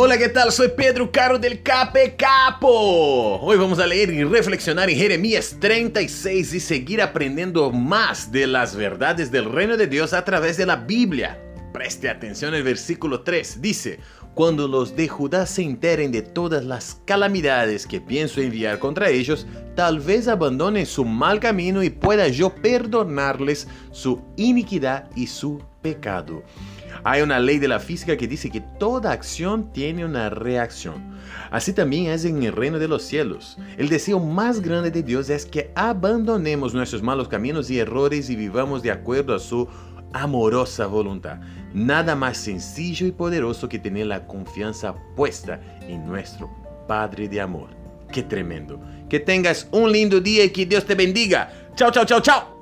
Hola, ¿qué tal? Soy Pedro Caro del Cape Capo. Hoy vamos a leer y reflexionar en Jeremías 36 y seguir aprendiendo más de las verdades del reino de Dios a través de la Biblia. Preste atención el versículo 3. Dice, cuando los de Judá se enteren de todas las calamidades que pienso enviar contra ellos, tal vez abandonen su mal camino y pueda yo perdonarles su iniquidad y su pecado. Hay una ley de la física que dice que toda acción tiene una reacción. Así también es en el reino de los cielos. El deseo más grande de Dios es que abandonemos nuestros malos caminos y errores y vivamos de acuerdo a su amorosa voluntad. Nada más sencillo y poderoso que tener la confianza puesta en nuestro Padre de amor. Qué tremendo. Que tengas un lindo día y que Dios te bendiga. Chao, chao, chao, chao.